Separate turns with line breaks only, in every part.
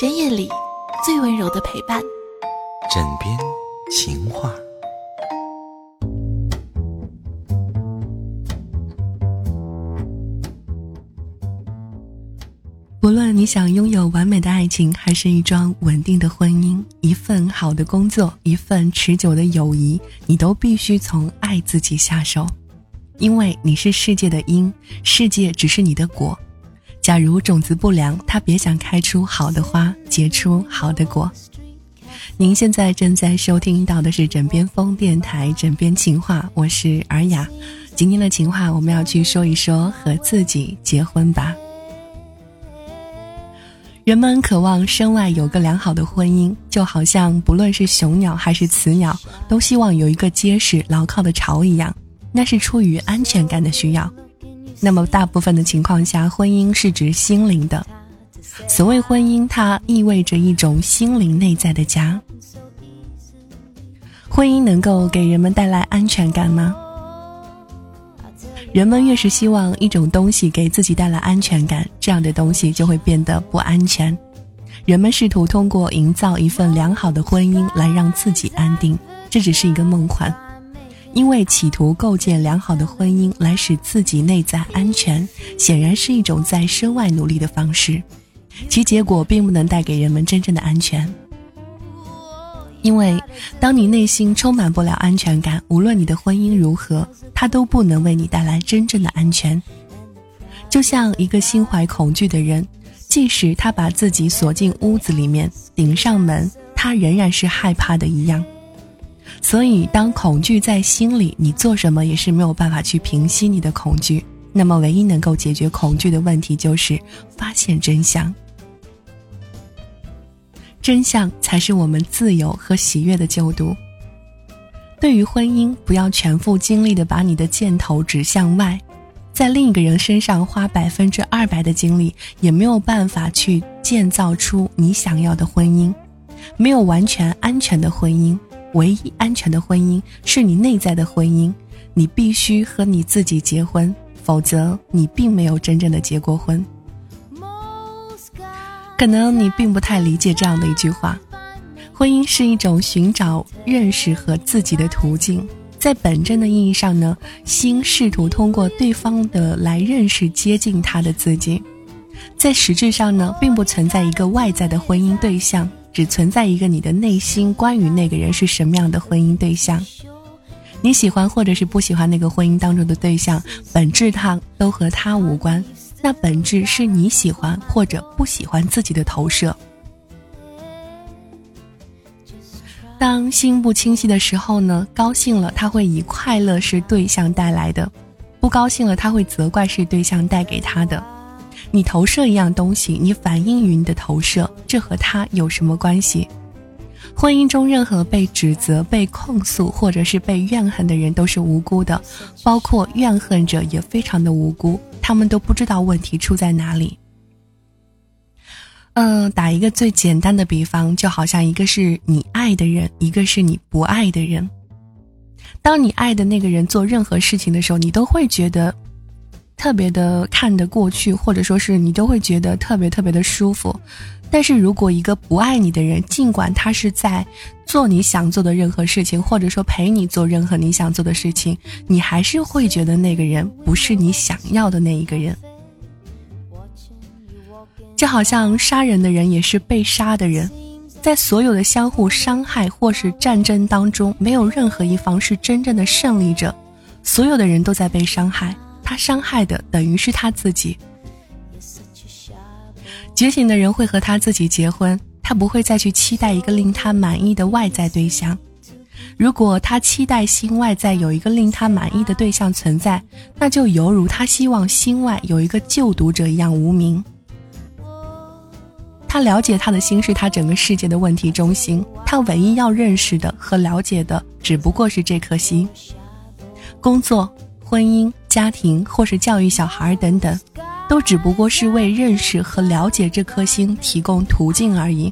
深夜里最温柔的陪伴，
枕边情话。
无论你想拥有完美的爱情，还是一桩稳定的婚姻，一份好的工作，一份持久的友谊，你都必须从爱自己下手，因为你是世界的因，世界只是你的果。假如种子不良，它别想开出好的花，结出好的果。您现在正在收听到的是枕边风电台枕边情话，我是尔雅。今天的情话，我们要去说一说和自己结婚吧。人们渴望身外有个良好的婚姻，就好像不论是雄鸟还是雌鸟，都希望有一个结实牢靠的巢一样，那是出于安全感的需要。那么，大部分的情况下，婚姻是指心灵的。所谓婚姻，它意味着一种心灵内在的家。婚姻能够给人们带来安全感吗？人们越是希望一种东西给自己带来安全感，这样的东西就会变得不安全。人们试图通过营造一份良好的婚姻来让自己安定，这只是一个梦幻。因为企图构建良好的婚姻来使自己内在安全，显然是一种在身外努力的方式，其结果并不能带给人们真正的安全。因为当你内心充满不了安全感，无论你的婚姻如何，它都不能为你带来真正的安全。就像一个心怀恐惧的人，即使他把自己锁进屋子里面，顶上门，他仍然是害怕的一样。所以，当恐惧在心里，你做什么也是没有办法去平息你的恐惧。那么，唯一能够解决恐惧的问题，就是发现真相。真相才是我们自由和喜悦的救毒。对于婚姻，不要全副精力的把你的箭头指向外，在另一个人身上花百分之二百的精力，也没有办法去建造出你想要的婚姻。没有完全安全的婚姻。唯一安全的婚姻是你内在的婚姻，你必须和你自己结婚，否则你并没有真正的结过婚。可能你并不太理解这样的一句话：婚姻是一种寻找认识和自己的途径，在本真的意义上呢，心试图通过对方的来认识接近他的自己，在实质上呢，并不存在一个外在的婚姻对象。只存在一个你的内心，关于那个人是什么样的婚姻对象，你喜欢或者是不喜欢那个婚姻当中的对象，本质上都和他无关。那本质是你喜欢或者不喜欢自己的投射。当心不清晰的时候呢，高兴了他会以快乐是对象带来的，不高兴了他会责怪是对象带给他的。你投射一样东西，你反映于你的投射，这和他有什么关系？婚姻中任何被指责、被控诉或者是被怨恨的人都是无辜的，包括怨恨者也非常的无辜，他们都不知道问题出在哪里。嗯，打一个最简单的比方，就好像一个是你爱的人，一个是你不爱的人。当你爱的那个人做任何事情的时候，你都会觉得。特别的看得过去，或者说是你都会觉得特别特别的舒服。但是如果一个不爱你的人，尽管他是在做你想做的任何事情，或者说陪你做任何你想做的事情，你还是会觉得那个人不是你想要的那一个人。就好像杀人的人也是被杀的人，在所有的相互伤害或是战争当中，没有任何一方是真正的胜利者，所有的人都在被伤害。他伤害的等于是他自己。觉醒的人会和他自己结婚，他不会再去期待一个令他满意的外在对象。如果他期待心外在有一个令他满意的对象存在，那就犹如他希望心外有一个救读者一样无名。他了解他的心是他整个世界的问题中心，他唯一要认识的和了解的只不过是这颗心。工作。婚姻、家庭或是教育小孩等等，都只不过是为认识和了解这颗心提供途径而已。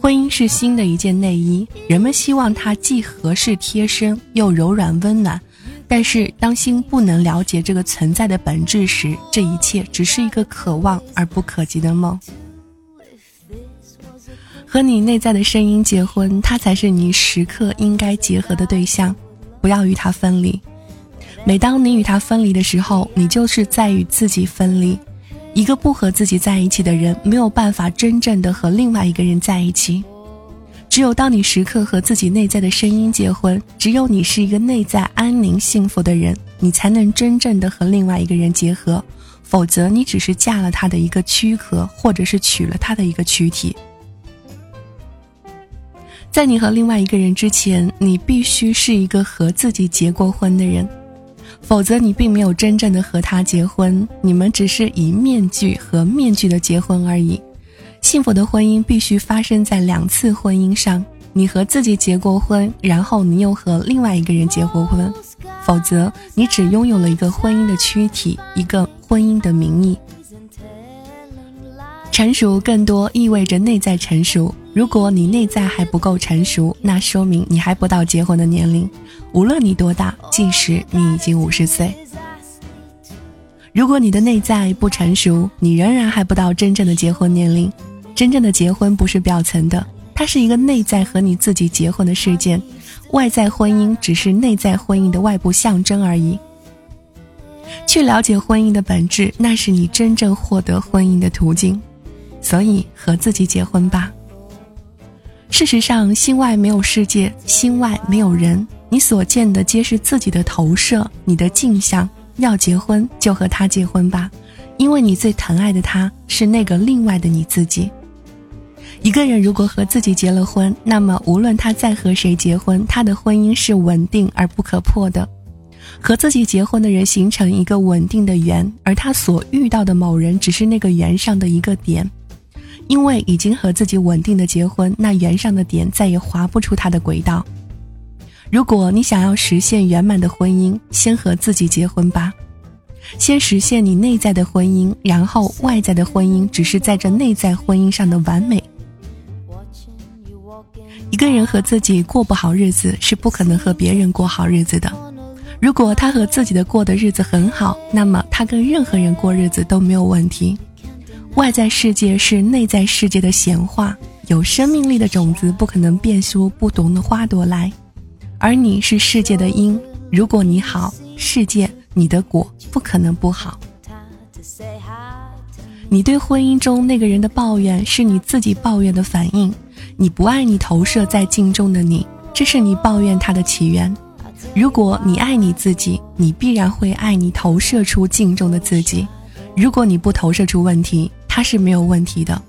婚姻是心的一件内衣，人们希望它既合适贴身又柔软温暖。但是，当心不能了解这个存在的本质时，这一切只是一个可望而不可及的梦。和你内在的声音结婚，他才是你时刻应该结合的对象，不要与他分离。每当你与他分离的时候，你就是在与自己分离。一个不和自己在一起的人，没有办法真正的和另外一个人在一起。只有当你时刻和自己内在的声音结婚，只有你是一个内在安宁幸福的人，你才能真正的和另外一个人结合。否则，你只是嫁了他的一个躯壳，或者是娶了他的一个躯体。在你和另外一个人之前，你必须是一个和自己结过婚的人，否则你并没有真正的和他结婚，你们只是以面具和面具的结婚而已。幸福的婚姻必须发生在两次婚姻上，你和自己结过婚，然后你又和另外一个人结过婚，否则你只拥有了一个婚姻的躯体，一个。婚姻的名义，成熟更多意味着内在成熟。如果你内在还不够成熟，那说明你还不到结婚的年龄。无论你多大，即使你已经五十岁，如果你的内在不成熟，你仍然还不到真正的结婚年龄。真正的结婚不是表层的，它是一个内在和你自己结婚的事件，外在婚姻只是内在婚姻的外部象征而已。去了解婚姻的本质，那是你真正获得婚姻的途径。所以，和自己结婚吧。事实上，心外没有世界，心外没有人，你所见的皆是自己的投射，你的镜像。要结婚，就和他结婚吧，因为你最疼爱的他是那个另外的你自己。一个人如果和自己结了婚，那么无论他再和谁结婚，他的婚姻是稳定而不可破的。和自己结婚的人形成一个稳定的圆，而他所遇到的某人只是那个圆上的一个点，因为已经和自己稳定的结婚，那圆上的点再也划不出他的轨道。如果你想要实现圆满的婚姻，先和自己结婚吧，先实现你内在的婚姻，然后外在的婚姻只是在这内在婚姻上的完美。一个人和自己过不好日子，是不可能和别人过好日子的。如果他和自己的过的日子很好，那么他跟任何人过日子都没有问题。外在世界是内在世界的显化，有生命力的种子不可能变出不同的花朵来，而你是世界的因。如果你好，世界你的果不可能不好。你对婚姻中那个人的抱怨是你自己抱怨的反应，你不爱你投射在镜中的你，这是你抱怨他的起源。如果你爱你自己，你必然会爱你投射出镜中的自己。如果你不投射出问题，他是没有问题的。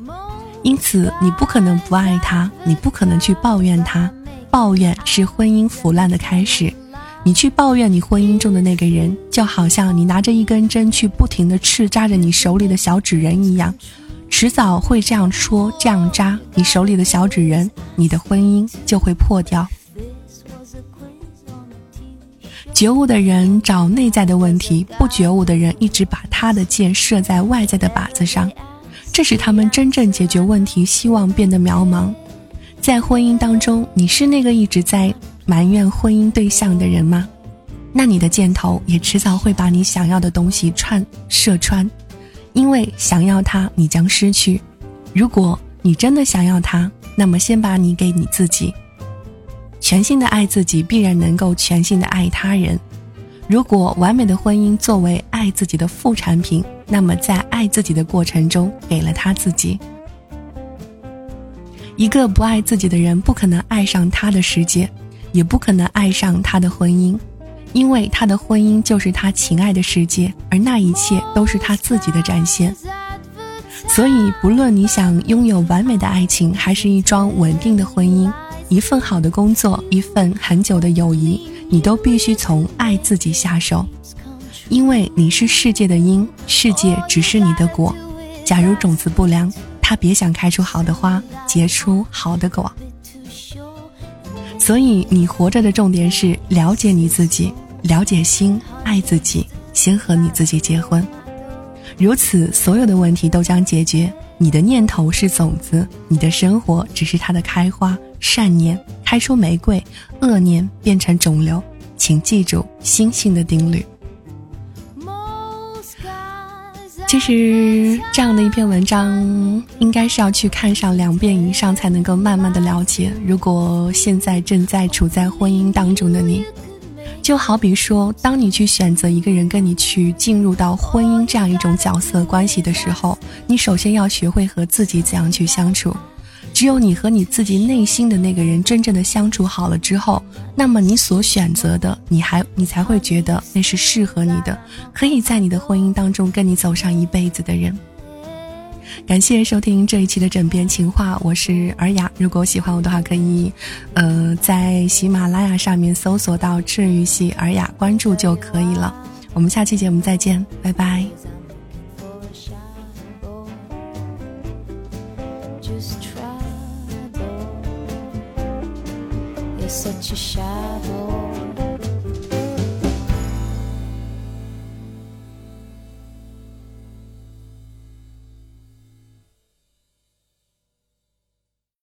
因此，你不可能不爱他，你不可能去抱怨他。抱怨是婚姻腐烂的开始。你去抱怨你婚姻中的那个人，就好像你拿着一根针去不停地刺扎着你手里的小纸人一样，迟早会这样戳、这样扎你手里的小纸人，你的婚姻就会破掉。觉悟的人找内在的问题，不觉悟的人一直把他的箭射在外在的靶子上，这使他们真正解决问题希望变得渺茫。在婚姻当中，你是那个一直在埋怨婚姻对象的人吗？那你的箭头也迟早会把你想要的东西穿射穿，因为想要它，你将失去。如果你真的想要它，那么先把你给你自己。全心的爱自己，必然能够全心的爱他人。如果完美的婚姻作为爱自己的副产品，那么在爱自己的过程中给了他自己。一个不爱自己的人，不可能爱上他的世界，也不可能爱上他的婚姻，因为他的婚姻就是他情爱的世界，而那一切都是他自己的展现。所以，不论你想拥有完美的爱情，还是一桩稳定的婚姻。一份好的工作，一份很久的友谊，你都必须从爱自己下手，因为你是世界的因，世界只是你的果。假如种子不良，它别想开出好的花，结出好的果。所以，你活着的重点是了解你自己，了解心，爱自己，先和你自己结婚。如此，所有的问题都将解决。你的念头是种子，你的生活只是它的开花。善念开出玫瑰，恶念变成肿瘤。请记住星星的定律。其实这样的一篇文章，应该是要去看上两遍以上，才能够慢慢的了解。如果现在正在处在婚姻当中的你，就好比说，当你去选择一个人跟你去进入到婚姻这样一种角色关系的时候，你首先要学会和自己怎样去相处。只有你和你自己内心的那个人真正的相处好了之后，那么你所选择的，你还你才会觉得那是适合你的，可以在你的婚姻当中跟你走上一辈子的人。感谢收听这一期的枕边情话，我是尔雅。如果喜欢我的话，可以，呃，在喜马拉雅上面搜索到“治愈系尔雅”，关注就可以了。我们下期节目再见，拜拜。such a shadow